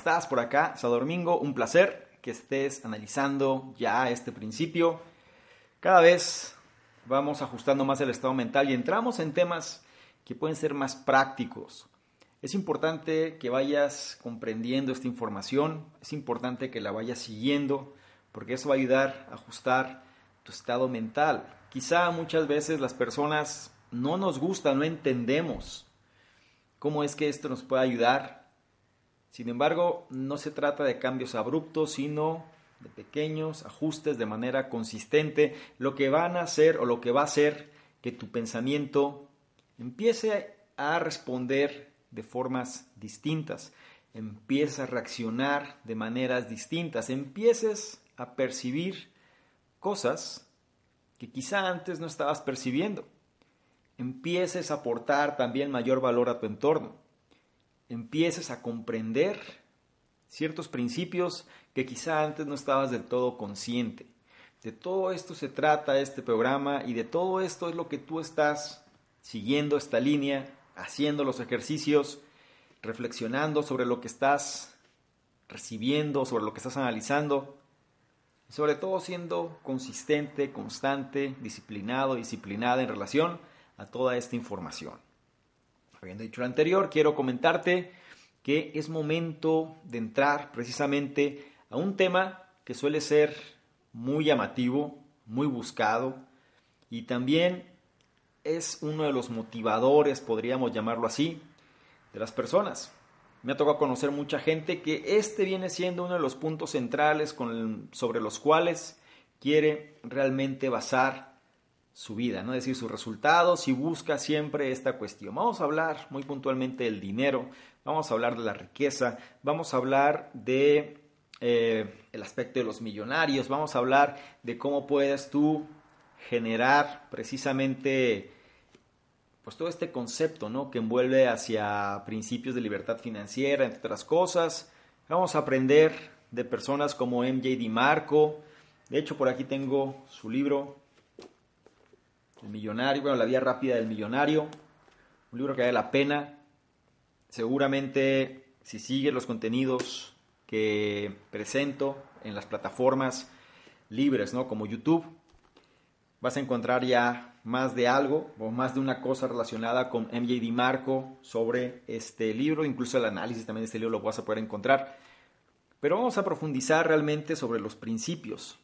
estás por acá? Domingo, un placer que estés analizando ya este principio. Cada vez vamos ajustando más el estado mental y entramos en temas que pueden ser más prácticos. Es importante que vayas comprendiendo esta información, es importante que la vayas siguiendo, porque eso va a ayudar a ajustar tu estado mental. Quizá muchas veces las personas no nos gusta, no entendemos cómo es que esto nos puede ayudar. Sin embargo, no se trata de cambios abruptos, sino de pequeños ajustes de manera consistente, lo que van a hacer o lo que va a hacer que tu pensamiento empiece a responder de formas distintas, empiece a reaccionar de maneras distintas, empieces a percibir cosas que quizá antes no estabas percibiendo. Empieces a aportar también mayor valor a tu entorno, empieces a comprender ciertos principios que quizá antes no estabas del todo consciente. De todo esto se trata este programa y de todo esto es lo que tú estás siguiendo esta línea, haciendo los ejercicios, reflexionando sobre lo que estás recibiendo, sobre lo que estás analizando, y sobre todo siendo consistente, constante, disciplinado, disciplinada en relación a toda esta información. Habiendo dicho lo anterior, quiero comentarte que es momento de entrar precisamente a un tema que suele ser muy llamativo, muy buscado y también es uno de los motivadores, podríamos llamarlo así, de las personas. Me ha tocado conocer mucha gente que este viene siendo uno de los puntos centrales sobre los cuales quiere realmente basar su vida, ¿no? es decir, sus resultados y busca siempre esta cuestión. Vamos a hablar muy puntualmente del dinero, vamos a hablar de la riqueza, vamos a hablar de eh, el aspecto de los millonarios, vamos a hablar de cómo puedes tú generar precisamente pues todo este concepto, ¿no? que envuelve hacia principios de libertad financiera, entre otras cosas. Vamos a aprender de personas como MJ Marco. De hecho, por aquí tengo su libro el millonario, bueno, la vía rápida del millonario, un libro que vale la pena. Seguramente si sigues los contenidos que presento en las plataformas libres, ¿no? Como YouTube, vas a encontrar ya más de algo o más de una cosa relacionada con MJ Marco sobre este libro, incluso el análisis también de este libro lo vas a poder encontrar. Pero vamos a profundizar realmente sobre los principios.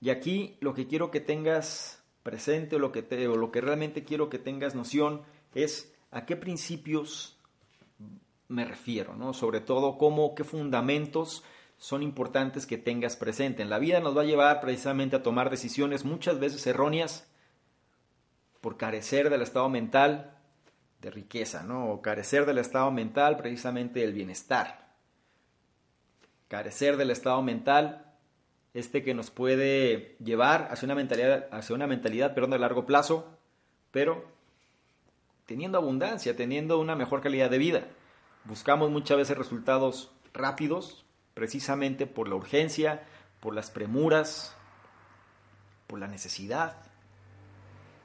Y aquí lo que quiero que tengas presente o lo que, te, o lo que realmente quiero que tengas noción es a qué principios me refiero, ¿no? Sobre todo cómo, qué fundamentos son importantes que tengas presente. En la vida nos va a llevar precisamente a tomar decisiones muchas veces erróneas por carecer del estado mental de riqueza, ¿no? O carecer del estado mental precisamente del bienestar. Carecer del estado mental este que nos puede llevar hacia una mentalidad, hacia una mentalidad perdón, de largo plazo, pero teniendo abundancia, teniendo una mejor calidad de vida. Buscamos muchas veces resultados rápidos, precisamente por la urgencia, por las premuras, por la necesidad,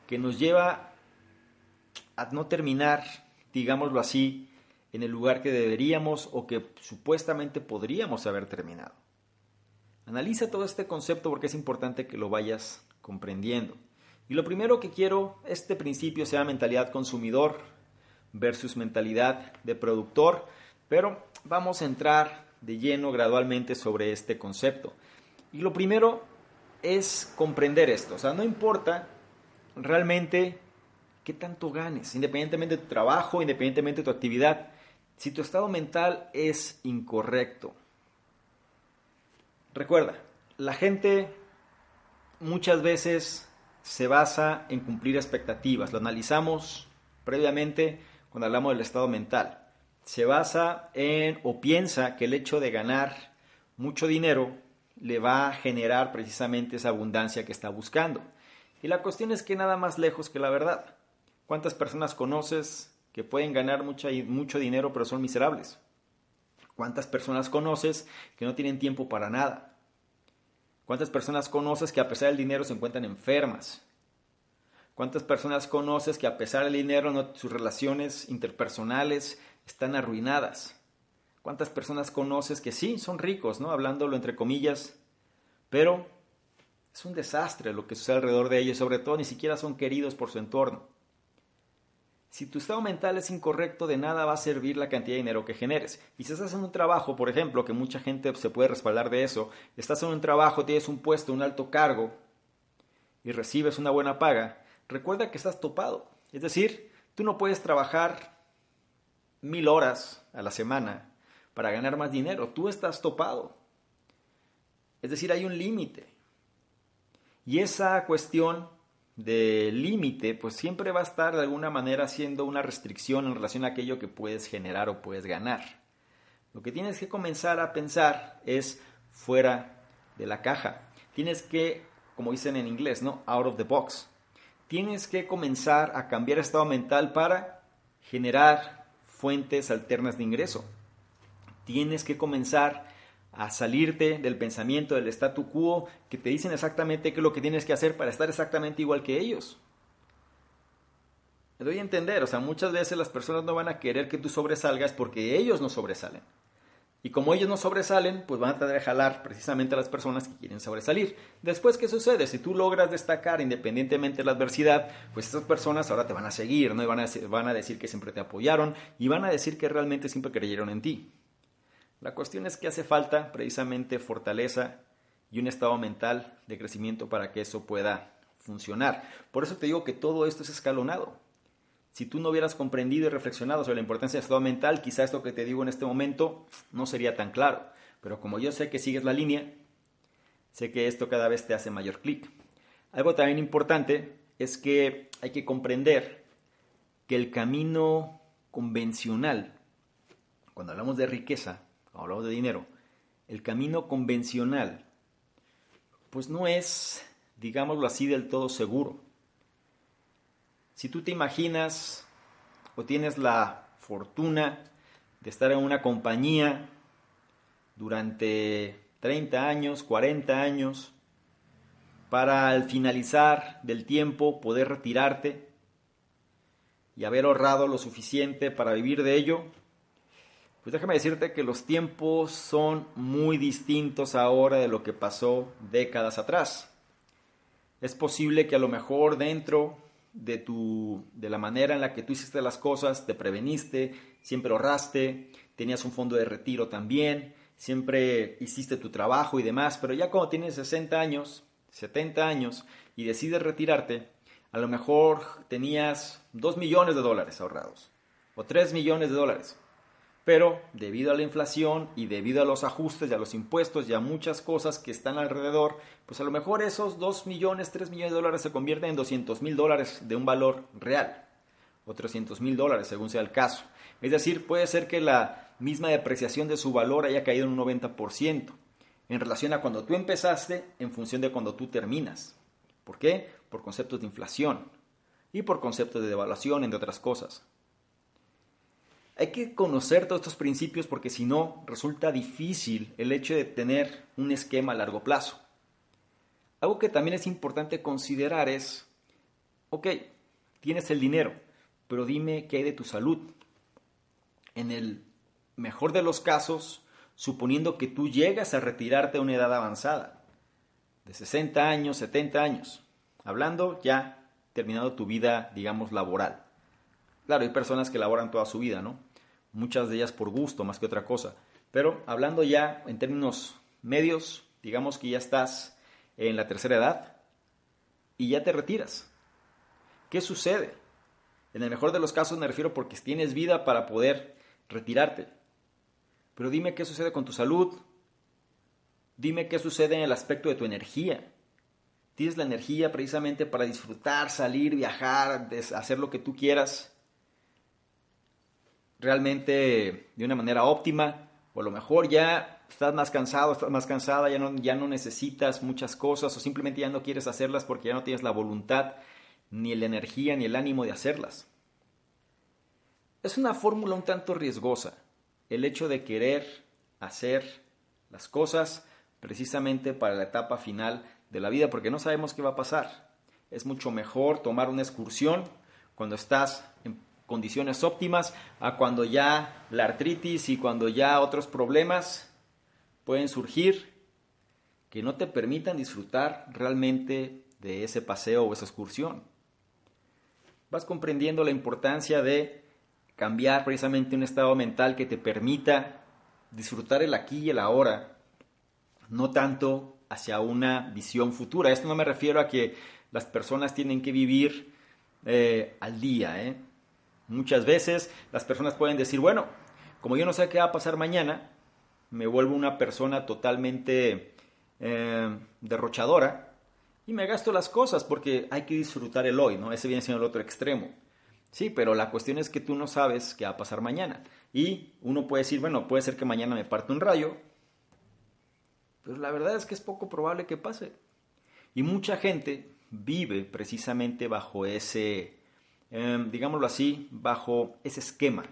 que nos lleva a no terminar, digámoslo así, en el lugar que deberíamos o que supuestamente podríamos haber terminado. Analiza todo este concepto porque es importante que lo vayas comprendiendo. Y lo primero que quiero, este principio sea mentalidad consumidor versus mentalidad de productor, pero vamos a entrar de lleno gradualmente sobre este concepto. Y lo primero es comprender esto, o sea, no importa realmente qué tanto ganes, independientemente de tu trabajo, independientemente de tu actividad, si tu estado mental es incorrecto, Recuerda, la gente muchas veces se basa en cumplir expectativas. Lo analizamos previamente cuando hablamos del estado mental. Se basa en o piensa que el hecho de ganar mucho dinero le va a generar precisamente esa abundancia que está buscando. Y la cuestión es que nada más lejos que la verdad. ¿Cuántas personas conoces que pueden ganar mucho dinero pero son miserables? ¿Cuántas personas conoces que no tienen tiempo para nada? ¿Cuántas personas conoces que a pesar del dinero se encuentran enfermas? ¿Cuántas personas conoces que a pesar del dinero sus relaciones interpersonales están arruinadas? ¿Cuántas personas conoces que sí, son ricos, ¿no? Hablándolo entre comillas, pero es un desastre lo que sucede alrededor de ellos, sobre todo ni siquiera son queridos por su entorno. Si tu estado mental es incorrecto, de nada va a servir la cantidad de dinero que generes. Y si estás en un trabajo, por ejemplo, que mucha gente se puede respaldar de eso, estás en un trabajo, tienes un puesto, un alto cargo y recibes una buena paga, recuerda que estás topado. Es decir, tú no puedes trabajar mil horas a la semana para ganar más dinero, tú estás topado. Es decir, hay un límite. Y esa cuestión de límite, pues siempre va a estar de alguna manera siendo una restricción en relación a aquello que puedes generar o puedes ganar. Lo que tienes que comenzar a pensar es fuera de la caja. Tienes que, como dicen en inglés, ¿no? Out of the box. Tienes que comenzar a cambiar estado mental para generar fuentes alternas de ingreso. Tienes que comenzar a salirte del pensamiento del statu quo que te dicen exactamente qué es lo que tienes que hacer para estar exactamente igual que ellos. Me doy a entender, o sea, muchas veces las personas no van a querer que tú sobresalgas porque ellos no sobresalen. Y como ellos no sobresalen, pues van a tener que jalar precisamente a las personas que quieren sobresalir. Después, ¿qué sucede? Si tú logras destacar independientemente de la adversidad, pues esas personas ahora te van a seguir, ¿no? Y van a, van a decir que siempre te apoyaron y van a decir que realmente siempre creyeron en ti. La cuestión es que hace falta precisamente fortaleza y un estado mental de crecimiento para que eso pueda funcionar. Por eso te digo que todo esto es escalonado. Si tú no hubieras comprendido y reflexionado sobre la importancia del estado mental, quizá esto que te digo en este momento no sería tan claro. Pero como yo sé que sigues la línea, sé que esto cada vez te hace mayor clic. Algo también importante es que hay que comprender que el camino convencional, cuando hablamos de riqueza, hablamos de dinero, el camino convencional, pues no es, digámoslo así, del todo seguro. Si tú te imaginas o tienes la fortuna de estar en una compañía durante 30 años, 40 años, para al finalizar del tiempo poder retirarte y haber ahorrado lo suficiente para vivir de ello, pues déjame decirte que los tiempos son muy distintos ahora de lo que pasó décadas atrás. Es posible que a lo mejor dentro de tu de la manera en la que tú hiciste las cosas, te preveniste, siempre ahorraste, tenías un fondo de retiro también, siempre hiciste tu trabajo y demás, pero ya cuando tienes 60 años, 70 años y decides retirarte, a lo mejor tenías 2 millones de dólares ahorrados o 3 millones de dólares. Pero debido a la inflación y debido a los ajustes y a los impuestos y a muchas cosas que están alrededor, pues a lo mejor esos 2 millones, 3 millones de dólares se convierten en 200 mil dólares de un valor real o 300 mil dólares según sea el caso. Es decir, puede ser que la misma depreciación de su valor haya caído en un 90% en relación a cuando tú empezaste en función de cuando tú terminas. ¿Por qué? Por conceptos de inflación y por conceptos de devaluación, entre otras cosas. Hay que conocer todos estos principios porque si no resulta difícil el hecho de tener un esquema a largo plazo. Algo que también es importante considerar es, ok, tienes el dinero, pero dime qué hay de tu salud. En el mejor de los casos, suponiendo que tú llegas a retirarte a una edad avanzada, de 60 años, 70 años, hablando ya terminado tu vida, digamos, laboral. Claro, hay personas que laboran toda su vida, ¿no? Muchas de ellas por gusto más que otra cosa. Pero hablando ya en términos medios, digamos que ya estás en la tercera edad y ya te retiras. ¿Qué sucede? En el mejor de los casos me refiero porque tienes vida para poder retirarte. Pero dime qué sucede con tu salud. Dime qué sucede en el aspecto de tu energía. ¿Tienes la energía precisamente para disfrutar, salir, viajar, hacer lo que tú quieras? Realmente de una manera óptima, o a lo mejor ya estás más cansado, estás más cansada, ya no, ya no necesitas muchas cosas o simplemente ya no quieres hacerlas porque ya no tienes la voluntad, ni la energía, ni el ánimo de hacerlas. Es una fórmula un tanto riesgosa el hecho de querer hacer las cosas precisamente para la etapa final de la vida porque no sabemos qué va a pasar. Es mucho mejor tomar una excursión cuando estás en condiciones óptimas a cuando ya la artritis y cuando ya otros problemas pueden surgir que no te permitan disfrutar realmente de ese paseo o esa excursión. Vas comprendiendo la importancia de cambiar precisamente un estado mental que te permita disfrutar el aquí y el ahora, no tanto hacia una visión futura. Esto no me refiero a que las personas tienen que vivir eh, al día. ¿eh? Muchas veces las personas pueden decir, bueno, como yo no sé qué va a pasar mañana, me vuelvo una persona totalmente eh, derrochadora y me gasto las cosas porque hay que disfrutar el hoy, ¿no? Ese viene siendo el otro extremo. Sí, pero la cuestión es que tú no sabes qué va a pasar mañana. Y uno puede decir, bueno, puede ser que mañana me parte un rayo, pero la verdad es que es poco probable que pase. Y mucha gente vive precisamente bajo ese, em, digámoslo así, bajo ese esquema.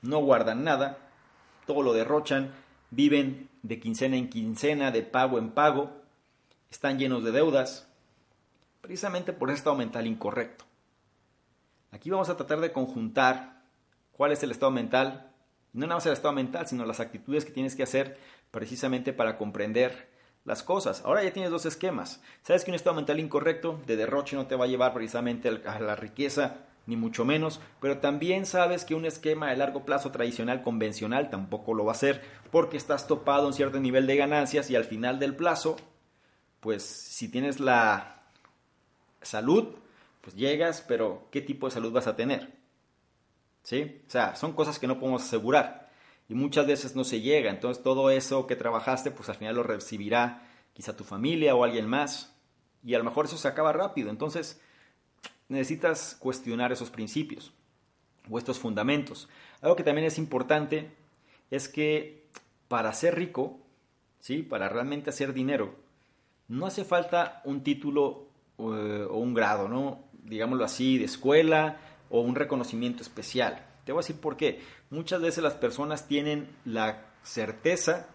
No guardan nada, todo lo derrochan, viven de quincena en quincena, de pago en pago, están llenos de deudas, precisamente por ese estado mental incorrecto. Aquí vamos a tratar de conjuntar cuál es el estado mental, no nada más el estado mental, sino las actitudes que tienes que hacer precisamente para comprender las cosas. Ahora ya tienes dos esquemas. Sabes que un estado mental incorrecto de derroche no te va a llevar precisamente a la riqueza, ni mucho menos, pero también sabes que un esquema de largo plazo tradicional convencional tampoco lo va a hacer porque estás topado un cierto nivel de ganancias y al final del plazo, pues si tienes la salud, pues llegas, pero ¿qué tipo de salud vas a tener? ¿Sí? O sea, son cosas que no podemos asegurar y muchas veces no se llega. Entonces todo eso que trabajaste, pues al final lo recibirá quizá tu familia o alguien más. Y a lo mejor eso se acaba rápido. Entonces necesitas cuestionar esos principios o estos fundamentos. Algo que también es importante es que para ser rico, ¿sí? para realmente hacer dinero, no hace falta un título eh, o un grado, ¿no? digámoslo así, de escuela o un reconocimiento especial. Te voy a decir por qué. Muchas veces las personas tienen la certeza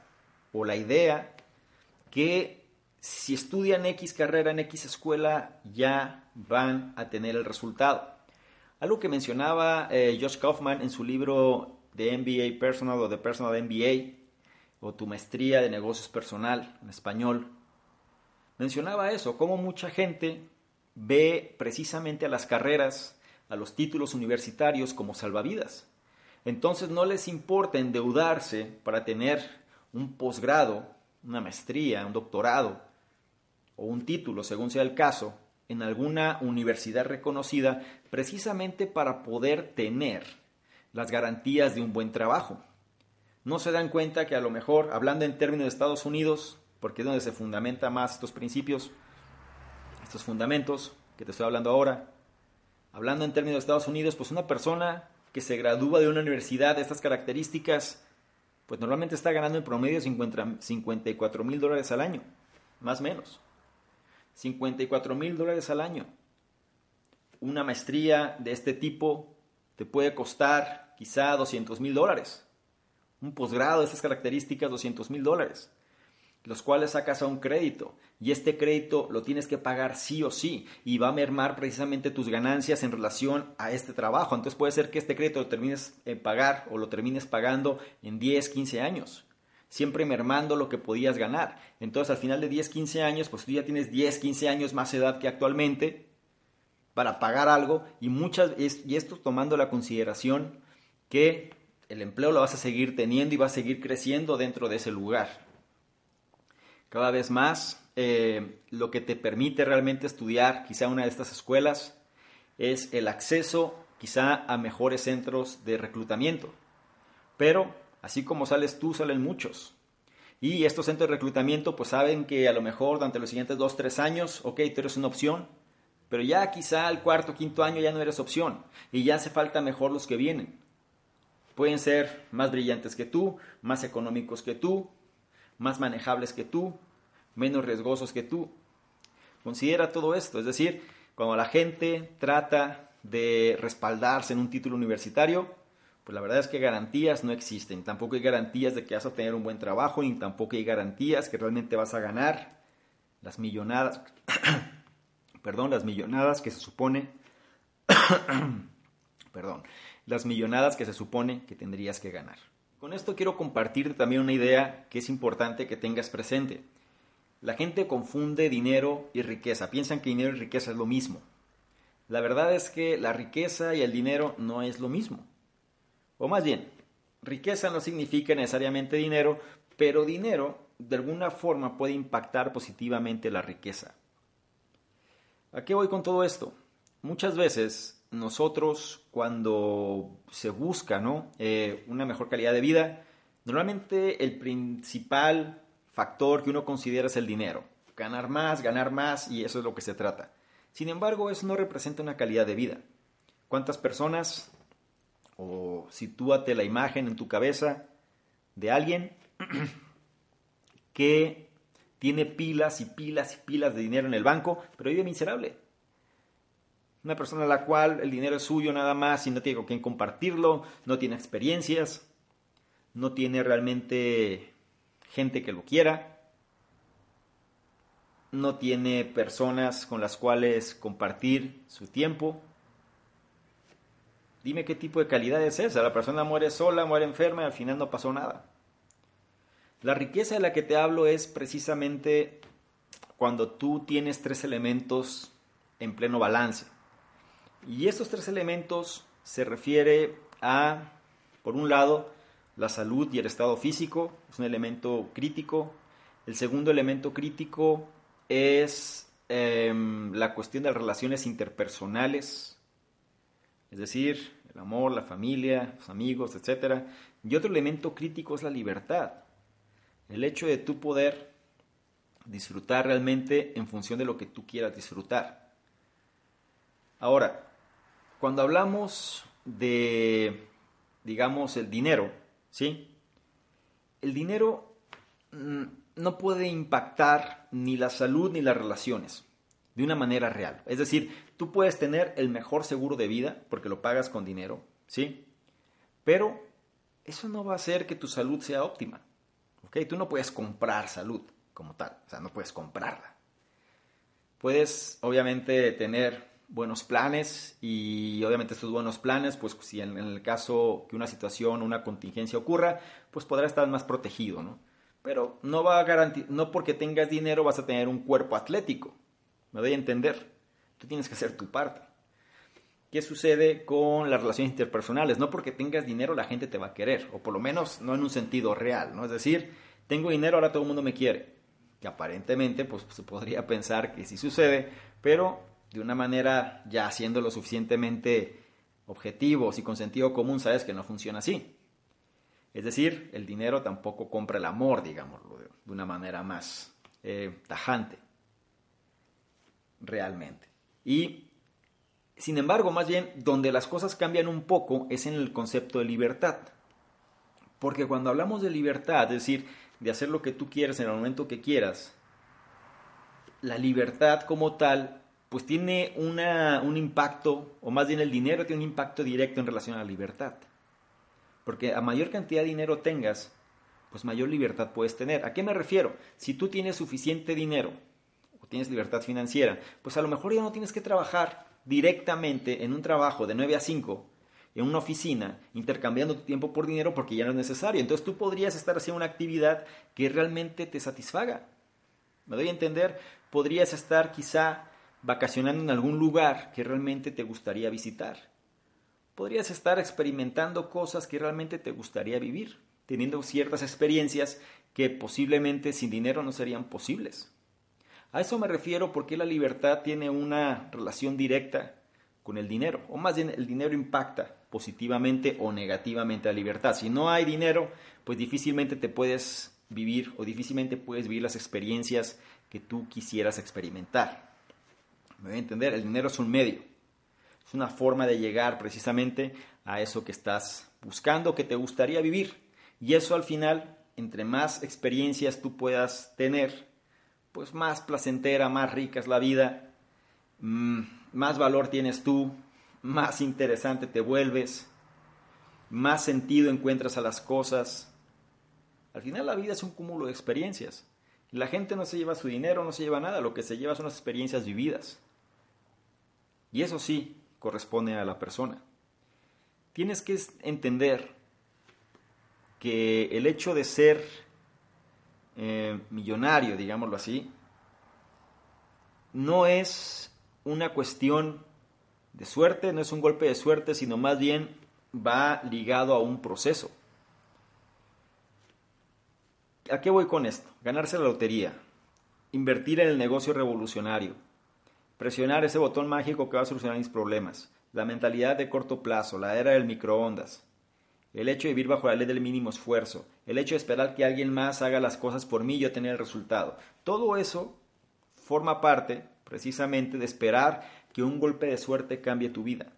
o la idea que si estudian X carrera en X escuela ya van a tener el resultado. Algo que mencionaba eh, Josh Kaufman en su libro de MBA Personal o de Personal MBA o tu maestría de negocios personal en español, mencionaba eso, cómo mucha gente ve precisamente a las carreras a los títulos universitarios como salvavidas. Entonces no les importa endeudarse para tener un posgrado, una maestría, un doctorado o un título, según sea el caso, en alguna universidad reconocida, precisamente para poder tener las garantías de un buen trabajo. No se dan cuenta que a lo mejor, hablando en términos de Estados Unidos, porque es donde se fundamenta más estos principios, estos fundamentos que te estoy hablando ahora, hablando en términos de Estados Unidos, pues una persona que se gradúa de una universidad de estas características, pues normalmente está ganando en promedio 54 mil dólares al año, más o menos. 54 mil dólares al año. Una maestría de este tipo te puede costar quizá 200 mil dólares. Un posgrado de estas características, 200 mil dólares los cuales sacas a un crédito y este crédito lo tienes que pagar sí o sí y va a mermar precisamente tus ganancias en relación a este trabajo. Entonces puede ser que este crédito lo termines en pagar o lo termines pagando en 10, 15 años, siempre mermando lo que podías ganar. Entonces al final de 10, 15 años, pues tú ya tienes 10, 15 años más edad que actualmente para pagar algo y muchas y esto tomando la consideración que el empleo lo vas a seguir teniendo y va a seguir creciendo dentro de ese lugar. Cada vez más, eh, lo que te permite realmente estudiar quizá una de estas escuelas es el acceso quizá a mejores centros de reclutamiento. Pero así como sales tú, salen muchos. Y estos centros de reclutamiento pues saben que a lo mejor durante los siguientes dos, tres años, ok, tú eres una opción, pero ya quizá al cuarto, quinto año ya no eres opción y ya hace falta mejor los que vienen. Pueden ser más brillantes que tú, más económicos que tú, más manejables que tú, menos riesgosos que tú. Considera todo esto, es decir, cuando la gente trata de respaldarse en un título universitario, pues la verdad es que garantías no existen. Tampoco hay garantías de que vas a tener un buen trabajo, ni tampoco hay garantías que realmente vas a ganar las millonadas, perdón, las millonadas que se supone perdón, las millonadas que se supone que tendrías que ganar. Con esto quiero compartirte también una idea que es importante que tengas presente. La gente confunde dinero y riqueza, piensan que dinero y riqueza es lo mismo. La verdad es que la riqueza y el dinero no es lo mismo. O más bien, riqueza no significa necesariamente dinero, pero dinero de alguna forma puede impactar positivamente la riqueza. ¿A qué voy con todo esto? Muchas veces nosotros cuando se busca ¿no? Eh, una mejor calidad de vida, normalmente el principal factor que uno considera es el dinero. Ganar más, ganar más y eso es lo que se trata. Sin embargo, eso no representa una calidad de vida. ¿Cuántas personas, o sitúate la imagen en tu cabeza de alguien que tiene pilas y pilas y pilas de dinero en el banco, pero vive miserable? Una persona a la cual el dinero es suyo nada más y no tiene con quién compartirlo, no tiene experiencias, no tiene realmente gente que lo quiera, no tiene personas con las cuales compartir su tiempo. Dime qué tipo de calidad es esa. La persona muere sola, muere enferma y al final no pasó nada. La riqueza de la que te hablo es precisamente cuando tú tienes tres elementos en pleno balance. Y estos tres elementos se refiere a, por un lado, la salud y el estado físico, es un elemento crítico. El segundo elemento crítico es em, la cuestión de las relaciones interpersonales, es decir, el amor, la familia, los amigos, etc. Y otro elemento crítico es la libertad, el hecho de tú poder disfrutar realmente en función de lo que tú quieras disfrutar. Ahora, cuando hablamos de, digamos, el dinero, ¿sí? El dinero mm, no puede impactar ni la salud ni las relaciones de una manera real. Es decir, tú puedes tener el mejor seguro de vida porque lo pagas con dinero, ¿sí? Pero eso no va a hacer que tu salud sea óptima. ¿Ok? Tú no puedes comprar salud como tal, o sea, no puedes comprarla. Puedes, obviamente, tener buenos planes y obviamente estos buenos planes, pues si en, el caso que una situación, una contingencia ocurra, pues podrá estar más protegido, ¿no? Pero no va a garantizar, no porque tengas dinero vas a tener un cuerpo atlético, me doy a entender, tú tienes que hacer tu parte. ¿Qué sucede con las relaciones interpersonales? No porque tengas dinero la gente te va a querer, o por lo menos no en un sentido real, ¿no? Es decir, tengo dinero, ahora todo el mundo me quiere. Que aparentemente, pues se podría pensar que sí sucede, pero de una manera ya siendo lo suficientemente objetivos y con sentido común, sabes que no funciona así. Es decir, el dinero tampoco compra el amor, digámoslo, de una manera más eh, tajante, realmente. Y, sin embargo, más bien, donde las cosas cambian un poco es en el concepto de libertad. Porque cuando hablamos de libertad, es decir, de hacer lo que tú quieras en el momento que quieras, la libertad como tal pues tiene un impacto, o más bien el dinero tiene un impacto directo en relación a la libertad. Porque a mayor cantidad de dinero tengas, pues mayor libertad puedes tener. ¿A qué me refiero? Si tú tienes suficiente dinero o tienes libertad financiera, pues a lo mejor ya no tienes que trabajar directamente en un trabajo de 9 a 5 en una oficina intercambiando tu tiempo por dinero porque ya no es necesario. Entonces tú podrías estar haciendo una actividad que realmente te satisfaga. ¿Me doy a entender? Podrías estar quizá vacacionando en algún lugar que realmente te gustaría visitar. Podrías estar experimentando cosas que realmente te gustaría vivir, teniendo ciertas experiencias que posiblemente sin dinero no serían posibles. A eso me refiero porque la libertad tiene una relación directa con el dinero, o más bien el dinero impacta positivamente o negativamente la libertad. Si no hay dinero, pues difícilmente te puedes vivir o difícilmente puedes vivir las experiencias que tú quisieras experimentar. Me voy a entender, el dinero es un medio. Es una forma de llegar precisamente a eso que estás buscando, que te gustaría vivir. Y eso al final, entre más experiencias tú puedas tener, pues más placentera, más rica es la vida, mm, más valor tienes tú, más interesante te vuelves, más sentido encuentras a las cosas. Al final la vida es un cúmulo de experiencias. La gente no se lleva su dinero, no se lleva nada, lo que se lleva son las experiencias vividas. Y eso sí corresponde a la persona. tienes que entender que el hecho de ser eh, millonario, digámoslo así, no es una cuestión de suerte, no es un golpe de suerte, sino más bien va ligado a un proceso. ¿A qué voy con esto? Ganarse la lotería, invertir en el negocio revolucionario, presionar ese botón mágico que va a solucionar mis problemas, la mentalidad de corto plazo, la era del microondas, el hecho de vivir bajo la ley del mínimo esfuerzo, el hecho de esperar que alguien más haga las cosas por mí y yo tener el resultado. Todo eso forma parte precisamente de esperar que un golpe de suerte cambie tu vida.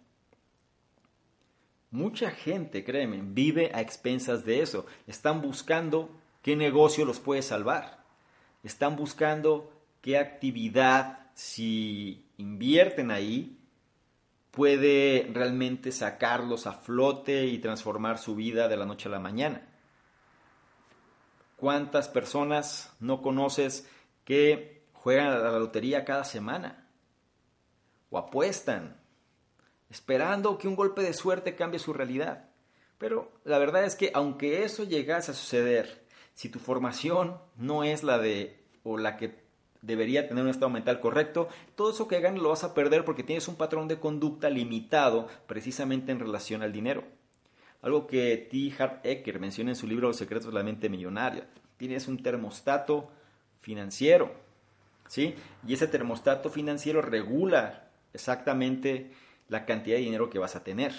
Mucha gente, créeme, vive a expensas de eso. Están buscando qué negocio los puede salvar. Están buscando qué actividad, si invierten ahí, puede realmente sacarlos a flote y transformar su vida de la noche a la mañana. ¿Cuántas personas no conoces que juegan a la lotería cada semana? O apuestan, esperando que un golpe de suerte cambie su realidad. Pero la verdad es que aunque eso llegase a suceder, si tu formación no es la de o la que debería tener un estado mental correcto, todo eso que ganes lo vas a perder porque tienes un patrón de conducta limitado precisamente en relación al dinero. Algo que T. Hart Ecker menciona en su libro Los secretos de la mente millonaria. Tienes un termostato financiero, ¿sí? Y ese termostato financiero regula exactamente la cantidad de dinero que vas a tener.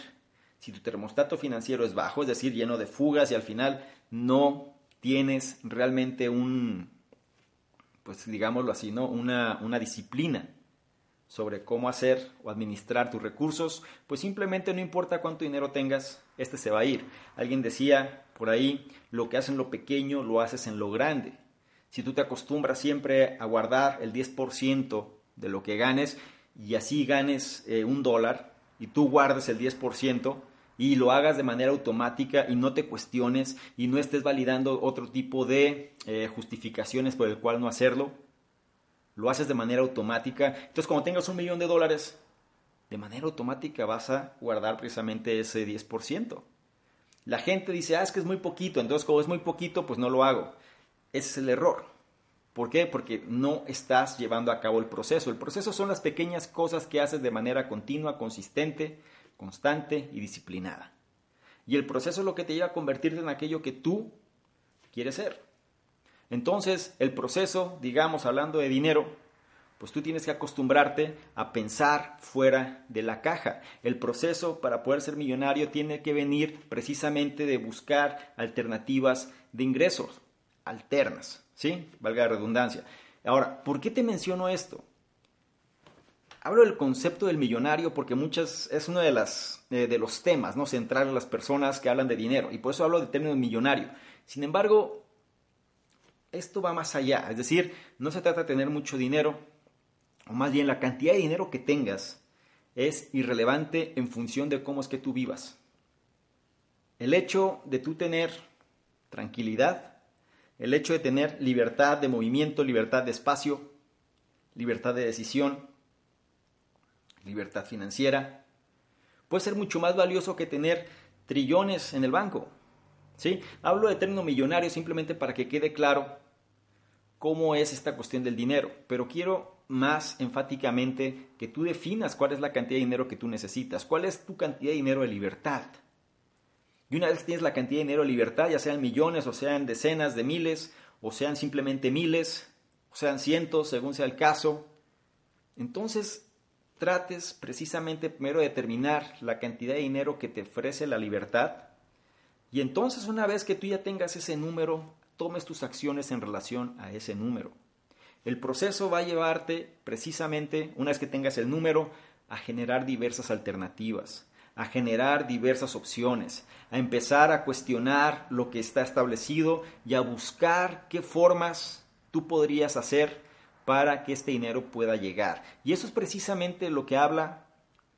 Si tu termostato financiero es bajo, es decir, lleno de fugas y al final no tienes realmente un, pues digámoslo así, ¿no? Una, una disciplina sobre cómo hacer o administrar tus recursos, pues simplemente no importa cuánto dinero tengas, este se va a ir. Alguien decía por ahí, lo que haces en lo pequeño, lo haces en lo grande. Si tú te acostumbras siempre a guardar el 10% de lo que ganes y así ganes eh, un dólar y tú guardes el 10%, y lo hagas de manera automática y no te cuestiones y no estés validando otro tipo de eh, justificaciones por el cual no hacerlo. Lo haces de manera automática. Entonces, cuando tengas un millón de dólares, de manera automática vas a guardar precisamente ese 10%. La gente dice, ah, es que es muy poquito, entonces como es muy poquito, pues no lo hago. Ese es el error. ¿Por qué? Porque no estás llevando a cabo el proceso. El proceso son las pequeñas cosas que haces de manera continua, consistente, constante y disciplinada. Y el proceso es lo que te lleva a convertirte en aquello que tú quieres ser. Entonces, el proceso, digamos, hablando de dinero, pues tú tienes que acostumbrarte a pensar fuera de la caja. El proceso para poder ser millonario tiene que venir precisamente de buscar alternativas de ingresos, alternas, ¿sí? Valga la redundancia. Ahora, ¿por qué te menciono esto? Hablo del concepto del millonario porque muchas es uno de, las, eh, de los temas ¿no? centrales en las personas que hablan de dinero y por eso hablo del término millonario. Sin embargo, esto va más allá, es decir, no se trata de tener mucho dinero, o más bien la cantidad de dinero que tengas es irrelevante en función de cómo es que tú vivas. El hecho de tú tener tranquilidad, el hecho de tener libertad de movimiento, libertad de espacio, libertad de decisión, libertad financiera, puede ser mucho más valioso que tener trillones en el banco. ¿sí? Hablo de término millonario simplemente para que quede claro cómo es esta cuestión del dinero, pero quiero más enfáticamente que tú definas cuál es la cantidad de dinero que tú necesitas, cuál es tu cantidad de dinero de libertad. Y una vez que tienes la cantidad de dinero de libertad, ya sean millones o sean decenas de miles, o sean simplemente miles, o sean cientos, según sea el caso, entonces trates precisamente primero de determinar la cantidad de dinero que te ofrece la libertad y entonces una vez que tú ya tengas ese número, tomes tus acciones en relación a ese número. El proceso va a llevarte precisamente, una vez que tengas el número, a generar diversas alternativas, a generar diversas opciones, a empezar a cuestionar lo que está establecido y a buscar qué formas tú podrías hacer para que este dinero pueda llegar. Y eso es precisamente lo que habla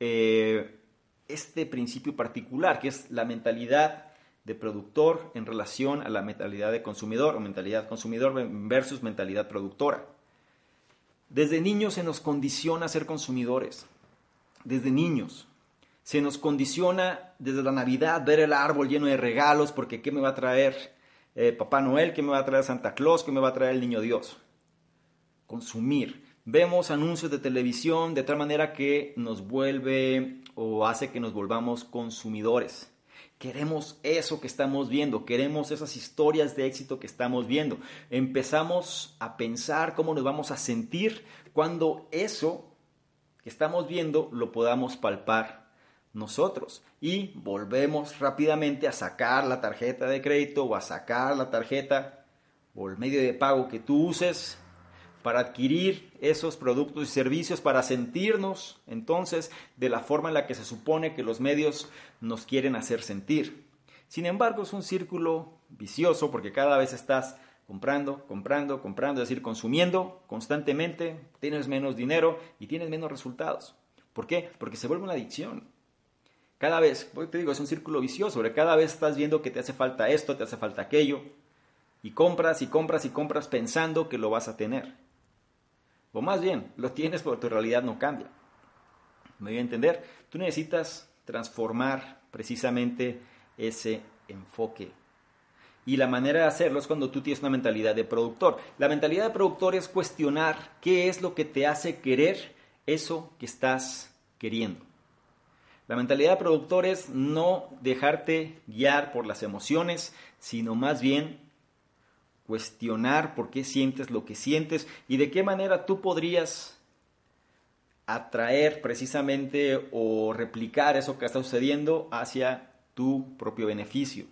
eh, este principio particular, que es la mentalidad de productor en relación a la mentalidad de consumidor o mentalidad consumidor versus mentalidad productora. Desde niños se nos condiciona a ser consumidores. Desde niños. Se nos condiciona desde la Navidad ver el árbol lleno de regalos porque ¿qué me va a traer eh, Papá Noel? ¿Qué me va a traer Santa Claus? ¿Qué me va a traer el Niño Dios? Consumir. Vemos anuncios de televisión de tal manera que nos vuelve o hace que nos volvamos consumidores. Queremos eso que estamos viendo, queremos esas historias de éxito que estamos viendo. Empezamos a pensar cómo nos vamos a sentir cuando eso que estamos viendo lo podamos palpar nosotros. Y volvemos rápidamente a sacar la tarjeta de crédito o a sacar la tarjeta o el medio de pago que tú uses para adquirir esos productos y servicios, para sentirnos entonces de la forma en la que se supone que los medios nos quieren hacer sentir. Sin embargo, es un círculo vicioso porque cada vez estás comprando, comprando, comprando, es decir, consumiendo constantemente, tienes menos dinero y tienes menos resultados. ¿Por qué? Porque se vuelve una adicción. Cada vez, te digo, es un círculo vicioso, cada vez estás viendo que te hace falta esto, te hace falta aquello, y compras y compras y compras pensando que lo vas a tener. O más bien, lo tienes pero tu realidad no cambia. ¿Me voy a entender? Tú necesitas transformar precisamente ese enfoque. Y la manera de hacerlo es cuando tú tienes una mentalidad de productor. La mentalidad de productor es cuestionar qué es lo que te hace querer eso que estás queriendo. La mentalidad de productor es no dejarte guiar por las emociones, sino más bien cuestionar por qué sientes lo que sientes y de qué manera tú podrías atraer precisamente o replicar eso que está sucediendo hacia tu propio beneficio.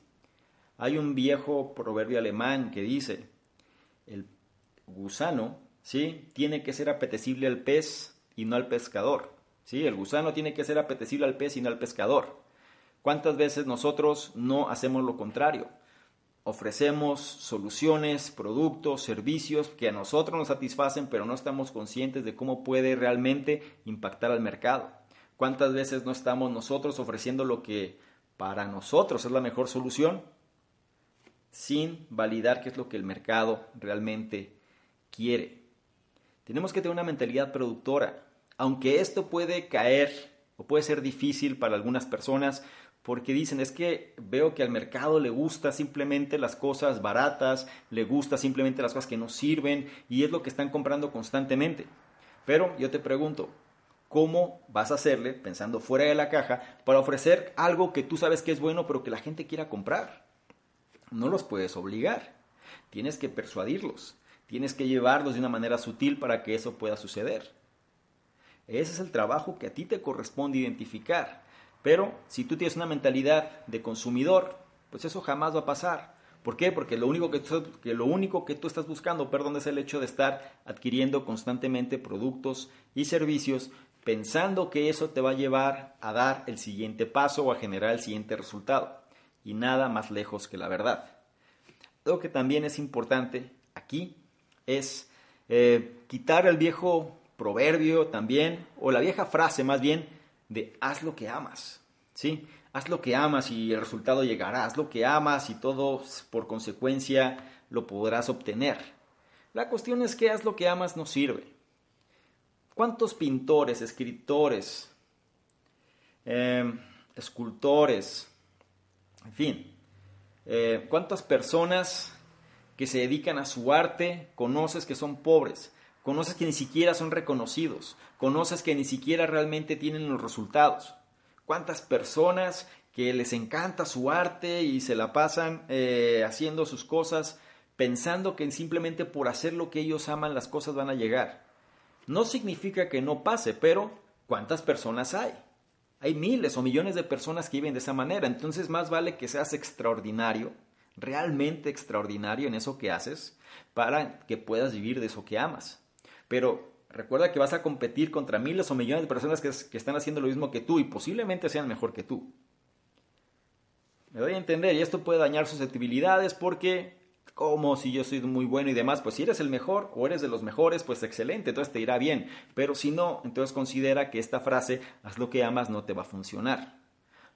Hay un viejo proverbio alemán que dice, el gusano, ¿sí? Tiene que ser apetecible al pez y no al pescador. ¿sí? El gusano tiene que ser apetecible al pez y no al pescador. ¿Cuántas veces nosotros no hacemos lo contrario? Ofrecemos soluciones, productos, servicios que a nosotros nos satisfacen, pero no estamos conscientes de cómo puede realmente impactar al mercado. ¿Cuántas veces no estamos nosotros ofreciendo lo que para nosotros es la mejor solución sin validar qué es lo que el mercado realmente quiere? Tenemos que tener una mentalidad productora. Aunque esto puede caer o puede ser difícil para algunas personas, porque dicen, es que veo que al mercado le gusta simplemente las cosas baratas, le gusta simplemente las cosas que no sirven y es lo que están comprando constantemente. Pero yo te pregunto, ¿cómo vas a hacerle, pensando fuera de la caja, para ofrecer algo que tú sabes que es bueno pero que la gente quiera comprar? No los puedes obligar, tienes que persuadirlos, tienes que llevarlos de una manera sutil para que eso pueda suceder. Ese es el trabajo que a ti te corresponde identificar. Pero si tú tienes una mentalidad de consumidor, pues eso jamás va a pasar. ¿Por qué? Porque lo único que, tú, lo único que tú estás buscando, perdón, es el hecho de estar adquiriendo constantemente productos y servicios pensando que eso te va a llevar a dar el siguiente paso o a generar el siguiente resultado. Y nada más lejos que la verdad. Lo que también es importante aquí es eh, quitar el viejo proverbio también, o la vieja frase más bien, de haz lo que amas, ¿sí? Haz lo que amas y el resultado llegará, haz lo que amas y todo por consecuencia lo podrás obtener. La cuestión es que haz lo que amas no sirve. ¿Cuántos pintores, escritores, em, escultores, en fin, eh, cuántas personas que se dedican a su arte conoces que son pobres? Conoces que ni siquiera son reconocidos, conoces que ni siquiera realmente tienen los resultados. ¿Cuántas personas que les encanta su arte y se la pasan eh, haciendo sus cosas pensando que simplemente por hacer lo que ellos aman las cosas van a llegar? No significa que no pase, pero ¿cuántas personas hay? Hay miles o millones de personas que viven de esa manera, entonces más vale que seas extraordinario, realmente extraordinario en eso que haces, para que puedas vivir de eso que amas. Pero recuerda que vas a competir contra miles o millones de personas que, están haciendo lo mismo que tú y posiblemente sean mejor que tú. Me doy a entender y esto puede dañar susceptibilidades porque como si yo soy muy bueno y demás, pues si eres el mejor o eres de los mejores, pues excelente, entonces te irá bien. Pero si no, entonces considera que esta frase, haz lo que amas, no te va a funcionar.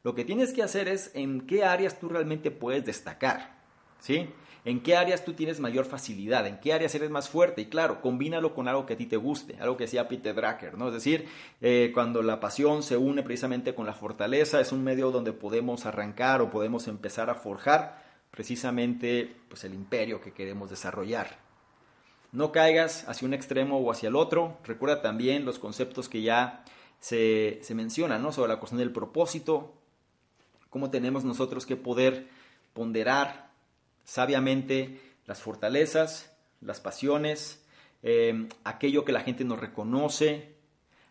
Lo que tienes que hacer es en qué áreas tú realmente puedes destacar. ¿Sí? ¿En qué áreas tú tienes mayor facilidad? ¿En qué áreas eres más fuerte? Y claro, combínalo con algo que a ti te guste, algo que decía Peter Drucker, ¿no? Es decir, eh, cuando la pasión se une precisamente con la fortaleza, es un medio donde podemos arrancar o podemos empezar a forjar precisamente pues, el imperio que queremos desarrollar. No caigas hacia un extremo o hacia el otro. Recuerda también los conceptos que ya se, se mencionan, ¿no? Sobre la cuestión del propósito, cómo tenemos nosotros que poder ponderar sabiamente las fortalezas, las pasiones, eh, aquello que la gente nos reconoce,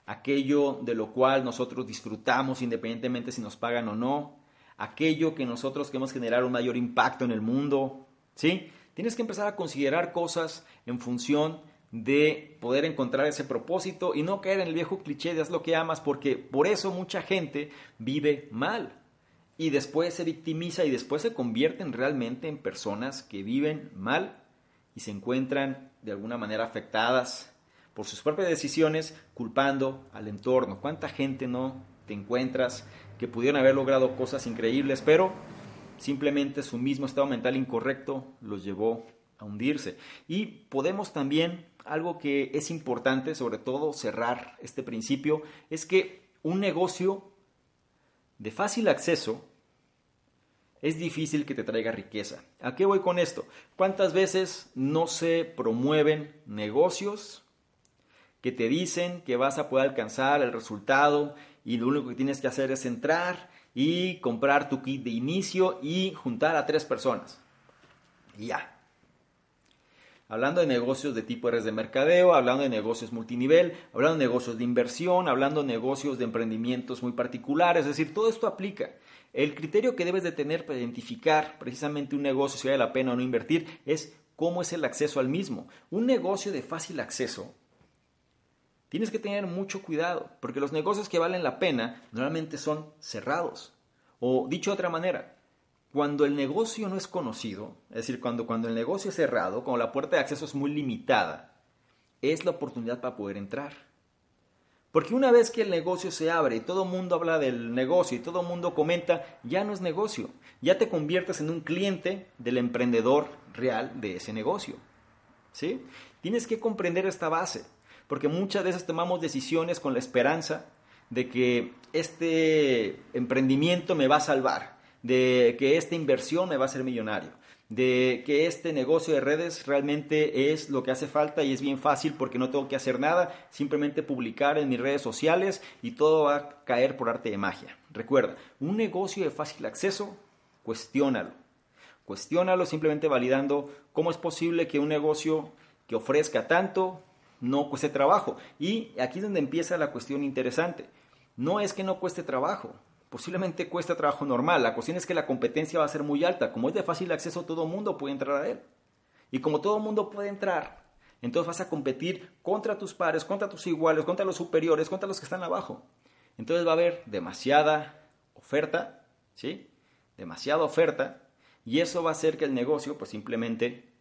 aquello de lo cual nosotros disfrutamos independientemente si nos pagan o no, aquello que nosotros queremos generar un mayor impacto en el mundo, ¿sí? Tienes que empezar a considerar cosas en función de poder encontrar ese propósito y no caer en el viejo cliché de haz lo que amas, porque por eso mucha gente vive mal y después se victimiza y después se convierten realmente en personas que viven mal y se encuentran de alguna manera afectadas por sus propias decisiones culpando al entorno. ¿Cuánta gente no te encuentras que pudieron haber logrado cosas increíbles, pero simplemente su mismo estado mental incorrecto los llevó a hundirse? Y podemos también, algo que es importante, sobre todo cerrar este principio, es que un negocio de fácil acceso es difícil que te traiga riqueza. ¿A qué voy con esto? ¿Cuántas veces no se promueven negocios que te dicen que vas a poder alcanzar el resultado y lo único que tienes que hacer es entrar y comprar tu kit de inicio y juntar a tres personas? Y ya. Hablando de negocios de tipo redes de mercadeo, hablando de negocios multinivel, hablando de negocios de inversión, hablando de negocios de emprendimientos muy particulares, es decir, todo esto aplica. El criterio que debes de tener para identificar precisamente un negocio, si vale la pena o no invertir, es cómo es el acceso al mismo. Un negocio de fácil acceso, tienes que tener mucho cuidado, porque los negocios que valen la pena normalmente son cerrados. O dicho de otra manera, cuando el negocio no es conocido, es decir, cuando, cuando el negocio es cerrado, cuando la puerta de acceso es muy limitada, es la oportunidad para poder entrar. Porque una vez que el negocio se abre y todo el mundo habla del negocio y todo el mundo comenta, ya no es negocio. Ya te conviertes en un cliente del emprendedor real de ese negocio. ¿Sí? Tienes que comprender esta base, porque muchas veces tomamos decisiones con la esperanza de que este emprendimiento me va a salvar, de que esta inversión me va a hacer millonario de que este negocio de redes realmente es lo que hace falta y es bien fácil porque no tengo que hacer nada, simplemente publicar en mis redes sociales y todo va a caer por arte de magia. Recuerda, un negocio de fácil acceso, cuestiónalo. Cuestiónalo simplemente validando cómo es posible que un negocio que ofrezca tanto no cueste trabajo. Y aquí es donde empieza la cuestión interesante. No es que no cueste trabajo, posiblemente cuesta trabajo normal. La cuestión es que la competencia va a ser muy alta. Como es de fácil acceso, todo mundo puede entrar a él. Y como todo mundo puede entrar, entonces vas a competir contra tus pares, contra tus iguales, contra los superiores, contra los que están abajo. Entonces va a haber demasiada oferta, ¿sí? Demasiada oferta. Y eso va a hacer que el negocio pues simplemente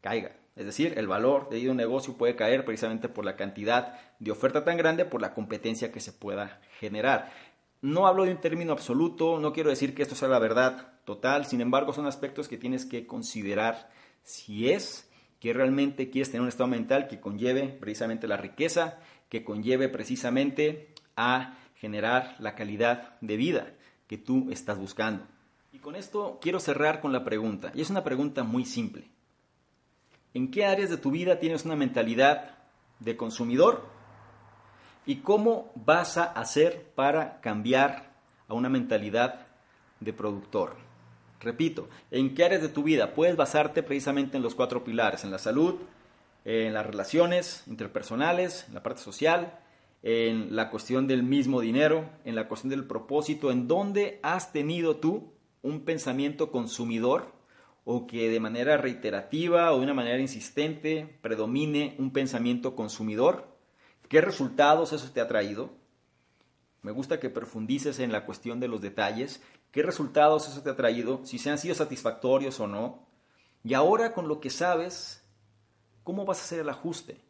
caiga. Es decir, el valor de un negocio puede caer precisamente por la cantidad de oferta tan grande, por la competencia que se pueda generar. No hablo de un término absoluto, no quiero decir que esto sea la verdad total, sin embargo son aspectos que tienes que considerar si es que realmente quieres tener un estado mental que conlleve precisamente la riqueza, que conlleve precisamente a generar la calidad de vida que tú estás buscando. Y con esto quiero cerrar con la pregunta, y es una pregunta muy simple. ¿En qué áreas de tu vida tienes una mentalidad de consumidor ¿Y cómo vas a hacer para cambiar a una mentalidad de productor? Repito, ¿en qué áreas de tu vida puedes basarte precisamente en los cuatro pilares? En la salud, en las relaciones interpersonales, en la parte social, en la cuestión del mismo dinero, en la cuestión del propósito, en dónde has tenido tú un pensamiento consumidor o que de manera reiterativa o de una manera insistente predomine un pensamiento consumidor ¿Qué resultados eso te ha traído? Me gusta que profundices en la cuestión de los detalles. ¿Qué resultados eso te ha traído? Si se han sido satisfactorios o no. Y ahora con lo que sabes, ¿cómo vas a hacer el ajuste?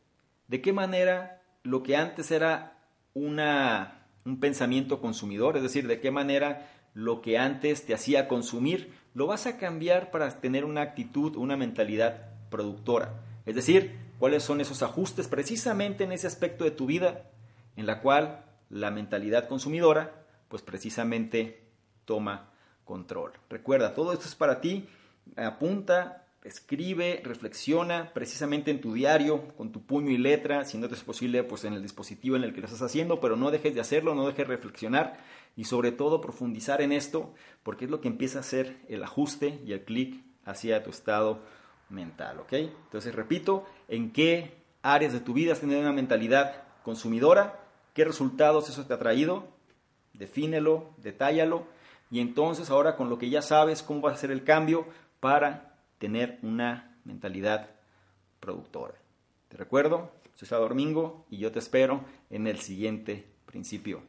¿De qué manera lo que antes era una, un pensamiento consumidor, es decir, de qué manera lo que antes te hacía consumir, lo vas a cambiar para tener una actitud, una mentalidad productora. Es decir, cuáles son esos ajustes precisamente en ese aspecto de tu vida en la cual la mentalidad consumidora pues precisamente toma control. Recuerda, todo esto es para ti. Apunta, escribe, reflexiona precisamente en tu diario, con tu puño y letra, si no te es posible, pues en el dispositivo en el que lo estás haciendo, pero no dejes de hacerlo, no dejes de reflexionar y sobre todo profundizar en esto, porque es lo que empieza a hacer el ajuste y el clic hacia tu estado mental, ¿ok? Entonces, repito, ¿en qué áreas de tu vida has tenido una mentalidad consumidora? ¿Qué resultados eso te ha traído? Defínelo, detállalo y entonces ahora con lo que ya sabes, cómo va a ser el cambio para tener una mentalidad productora. Te recuerdo, soy Salvador Domingo y yo te espero en el siguiente principio.